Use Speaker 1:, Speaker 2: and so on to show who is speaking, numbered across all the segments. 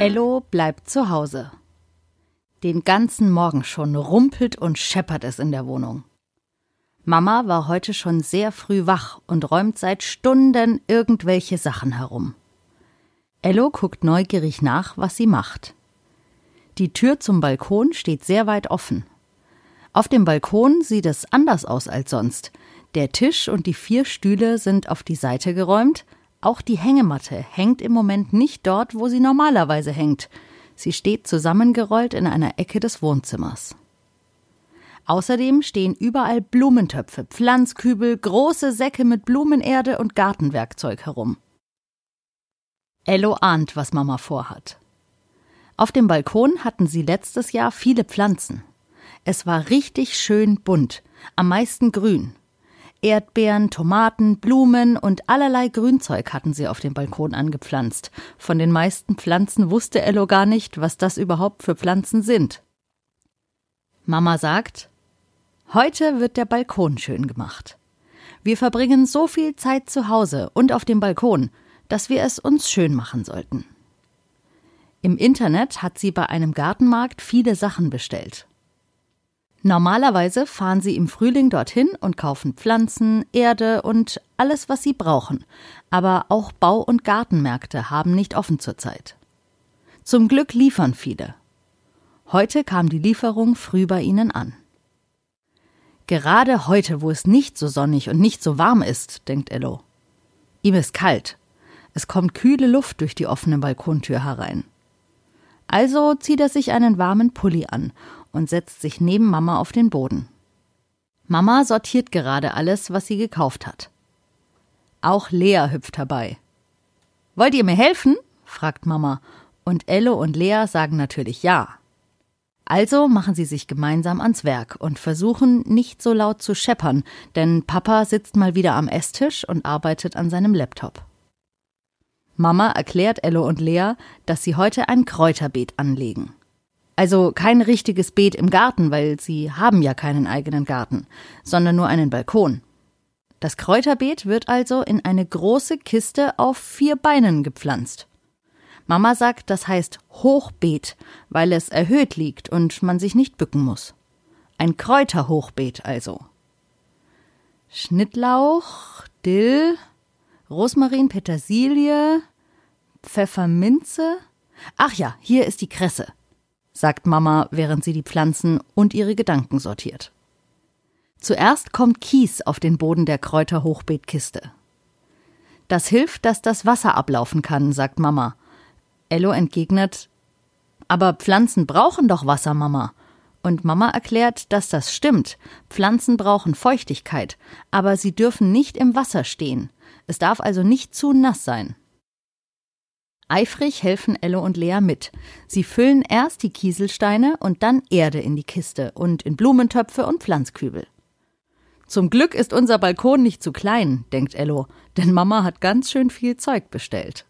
Speaker 1: Ello bleibt zu Hause. Den ganzen Morgen schon rumpelt und scheppert es in der Wohnung. Mama war heute schon sehr früh wach und räumt seit Stunden irgendwelche Sachen herum. Ello guckt neugierig nach, was sie macht. Die Tür zum Balkon steht sehr weit offen. Auf dem Balkon sieht es anders aus als sonst. Der Tisch und die vier Stühle sind auf die Seite geräumt, auch die Hängematte hängt im Moment nicht dort, wo sie normalerweise hängt. Sie steht zusammengerollt in einer Ecke des Wohnzimmers. Außerdem stehen überall Blumentöpfe, Pflanzkübel, große Säcke mit Blumenerde und Gartenwerkzeug herum. Ello ahnt, was Mama vorhat. Auf dem Balkon hatten sie letztes Jahr viele Pflanzen. Es war richtig schön bunt, am meisten grün. Erdbeeren, Tomaten, Blumen und allerlei Grünzeug hatten sie auf dem Balkon angepflanzt. Von den meisten Pflanzen wusste Ello gar nicht, was das überhaupt für Pflanzen sind. Mama sagt, heute wird der Balkon schön gemacht. Wir verbringen so viel Zeit zu Hause und auf dem Balkon, dass wir es uns schön machen sollten. Im Internet hat sie bei einem Gartenmarkt viele Sachen bestellt. Normalerweise fahren sie im Frühling dorthin und kaufen Pflanzen, Erde und alles, was sie brauchen. Aber auch Bau- und Gartenmärkte haben nicht offen zurzeit. Zum Glück liefern viele. Heute kam die Lieferung früh bei ihnen an. Gerade heute, wo es nicht so sonnig und nicht so warm ist, denkt Ello. Ihm ist kalt. Es kommt kühle Luft durch die offene Balkontür herein. Also zieht er sich einen warmen Pulli an und setzt sich neben Mama auf den Boden. Mama sortiert gerade alles, was sie gekauft hat. Auch Lea hüpft herbei. Wollt ihr mir helfen? fragt Mama, und Ello und Lea sagen natürlich ja. Also machen sie sich gemeinsam ans Werk und versuchen nicht so laut zu scheppern, denn Papa sitzt mal wieder am Esstisch und arbeitet an seinem Laptop. Mama erklärt Ello und Lea, dass sie heute ein Kräuterbeet anlegen. Also kein richtiges Beet im Garten, weil sie haben ja keinen eigenen Garten, sondern nur einen Balkon. Das Kräuterbeet wird also in eine große Kiste auf vier Beinen gepflanzt. Mama sagt, das heißt Hochbeet, weil es erhöht liegt und man sich nicht bücken muss. Ein Kräuterhochbeet also. Schnittlauch, Dill, Rosmarin, Petersilie, Pfefferminze. Ach ja, hier ist die Kresse sagt Mama, während sie die Pflanzen und ihre Gedanken sortiert. Zuerst kommt Kies auf den Boden der Kräuterhochbeetkiste. Das hilft, dass das Wasser ablaufen kann, sagt Mama. Ello entgegnet, aber Pflanzen brauchen doch Wasser, Mama. Und Mama erklärt, dass das stimmt. Pflanzen brauchen Feuchtigkeit, aber sie dürfen nicht im Wasser stehen. Es darf also nicht zu nass sein. Eifrig helfen Elle und Lea mit. Sie füllen erst die Kieselsteine und dann Erde in die Kiste und in Blumentöpfe und Pflanzkübel. Zum Glück ist unser Balkon nicht zu klein, denkt Ello, denn Mama hat ganz schön viel Zeug bestellt.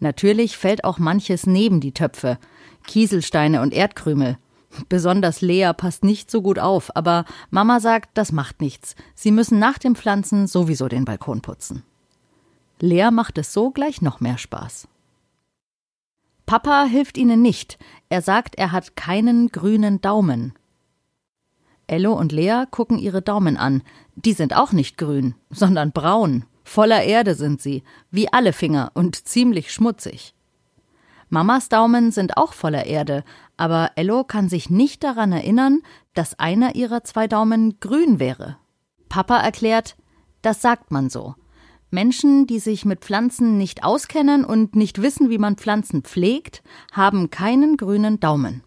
Speaker 1: Natürlich fällt auch manches neben die Töpfe, Kieselsteine und Erdkrümel. Besonders Lea passt nicht so gut auf, aber Mama sagt, das macht nichts. Sie müssen nach dem Pflanzen sowieso den Balkon putzen. Lea macht es so gleich noch mehr Spaß. Papa hilft ihnen nicht. Er sagt, er hat keinen grünen Daumen. Ello und Lea gucken ihre Daumen an. Die sind auch nicht grün, sondern braun. Voller Erde sind sie, wie alle Finger und ziemlich schmutzig. Mamas Daumen sind auch voller Erde, aber Ello kann sich nicht daran erinnern, dass einer ihrer zwei Daumen grün wäre. Papa erklärt, das sagt man so. Menschen, die sich mit Pflanzen nicht auskennen und nicht wissen, wie man Pflanzen pflegt, haben keinen grünen Daumen.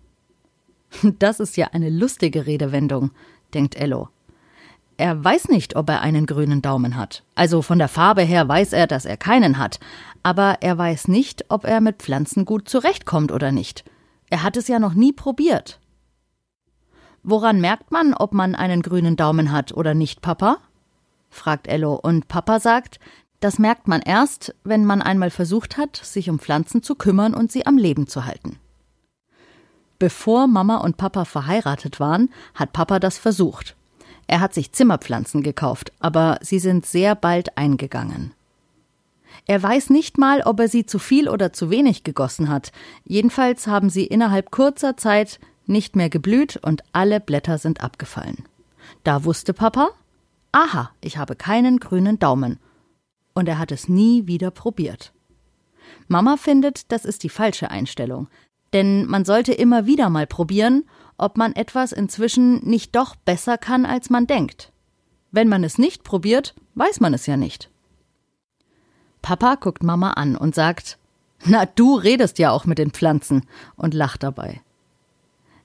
Speaker 1: Das ist ja eine lustige Redewendung, denkt Ello. Er weiß nicht, ob er einen grünen Daumen hat. Also von der Farbe her weiß er, dass er keinen hat. Aber er weiß nicht, ob er mit Pflanzen gut zurechtkommt oder nicht. Er hat es ja noch nie probiert. Woran merkt man, ob man einen grünen Daumen hat oder nicht, Papa? fragt Ello, und Papa sagt, das merkt man erst, wenn man einmal versucht hat, sich um Pflanzen zu kümmern und sie am Leben zu halten. Bevor Mama und Papa verheiratet waren, hat Papa das versucht. Er hat sich Zimmerpflanzen gekauft, aber sie sind sehr bald eingegangen. Er weiß nicht mal, ob er sie zu viel oder zu wenig gegossen hat. Jedenfalls haben sie innerhalb kurzer Zeit nicht mehr geblüht und alle Blätter sind abgefallen. Da wusste Papa, aha, ich habe keinen grünen Daumen. Und er hat es nie wieder probiert. Mama findet, das ist die falsche Einstellung. Denn man sollte immer wieder mal probieren, ob man etwas inzwischen nicht doch besser kann, als man denkt. Wenn man es nicht probiert, weiß man es ja nicht. Papa guckt Mama an und sagt, na, du redest ja auch mit den Pflanzen und lacht dabei.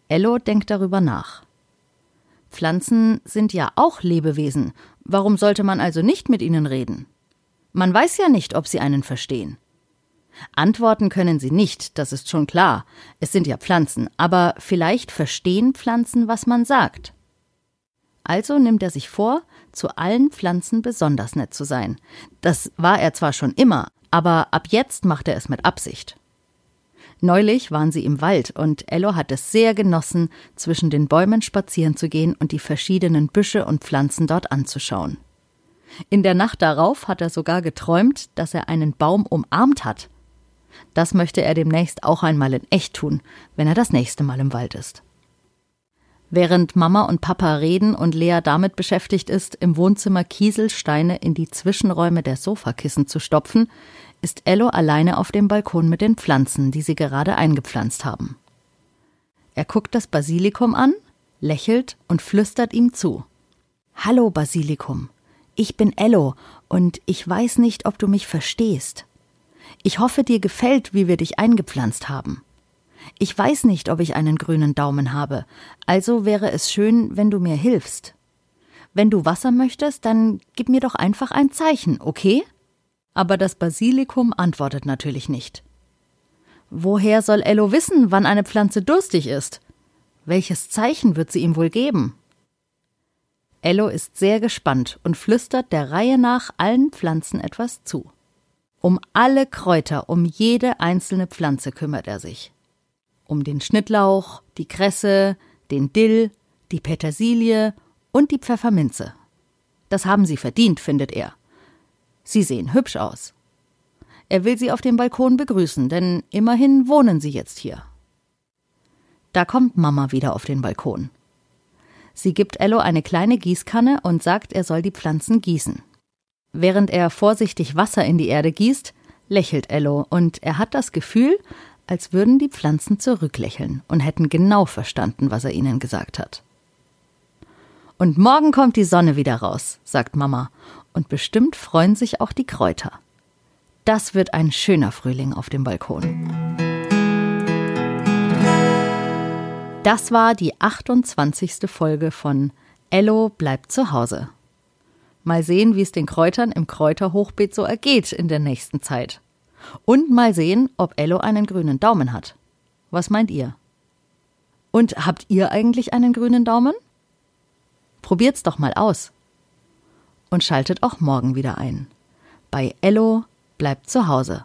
Speaker 1: Ello denkt darüber nach. Pflanzen sind ja auch Lebewesen. Warum sollte man also nicht mit ihnen reden? Man weiß ja nicht, ob sie einen verstehen. Antworten können sie nicht, das ist schon klar. Es sind ja Pflanzen, aber vielleicht verstehen Pflanzen, was man sagt. Also nimmt er sich vor, zu allen Pflanzen besonders nett zu sein. Das war er zwar schon immer, aber ab jetzt macht er es mit Absicht. Neulich waren sie im Wald und Ello hat es sehr genossen, zwischen den Bäumen spazieren zu gehen und die verschiedenen Büsche und Pflanzen dort anzuschauen. In der Nacht darauf hat er sogar geträumt, dass er einen Baum umarmt hat. Das möchte er demnächst auch einmal in echt tun, wenn er das nächste Mal im Wald ist. Während Mama und Papa reden und Lea damit beschäftigt ist, im Wohnzimmer Kieselsteine in die Zwischenräume der Sofakissen zu stopfen, ist Ello alleine auf dem Balkon mit den Pflanzen, die sie gerade eingepflanzt haben. Er guckt das Basilikum an, lächelt und flüstert ihm zu. Hallo Basilikum, ich bin Ello und ich weiß nicht, ob du mich verstehst. Ich hoffe, dir gefällt, wie wir dich eingepflanzt haben. Ich weiß nicht, ob ich einen grünen Daumen habe, also wäre es schön, wenn du mir hilfst. Wenn du Wasser möchtest, dann gib mir doch einfach ein Zeichen, okay? Aber das Basilikum antwortet natürlich nicht. Woher soll Ello wissen, wann eine Pflanze durstig ist? Welches Zeichen wird sie ihm wohl geben? Ello ist sehr gespannt und flüstert der Reihe nach allen Pflanzen etwas zu. Um alle Kräuter, um jede einzelne Pflanze kümmert er sich um den Schnittlauch, die Kresse, den Dill, die Petersilie und die Pfefferminze. Das haben sie verdient, findet er. Sie sehen hübsch aus. Er will sie auf dem Balkon begrüßen, denn immerhin wohnen sie jetzt hier. Da kommt Mama wieder auf den Balkon. Sie gibt Ello eine kleine Gießkanne und sagt, er soll die Pflanzen gießen. Während er vorsichtig Wasser in die Erde gießt, lächelt Ello und er hat das Gefühl, als würden die Pflanzen zurücklächeln und hätten genau verstanden, was er ihnen gesagt hat. Und morgen kommt die Sonne wieder raus, sagt Mama, und bestimmt freuen sich auch die Kräuter. Das wird ein schöner Frühling auf dem Balkon. Das war die 28. Folge von Ello bleibt zu Hause. Mal sehen, wie es den Kräutern im Kräuterhochbeet so ergeht in der nächsten Zeit. Und mal sehen, ob Ello einen grünen Daumen hat. Was meint ihr? Und habt ihr eigentlich einen grünen Daumen? Probiert's doch mal aus. Und schaltet auch morgen wieder ein. Bei Ello bleibt zu Hause.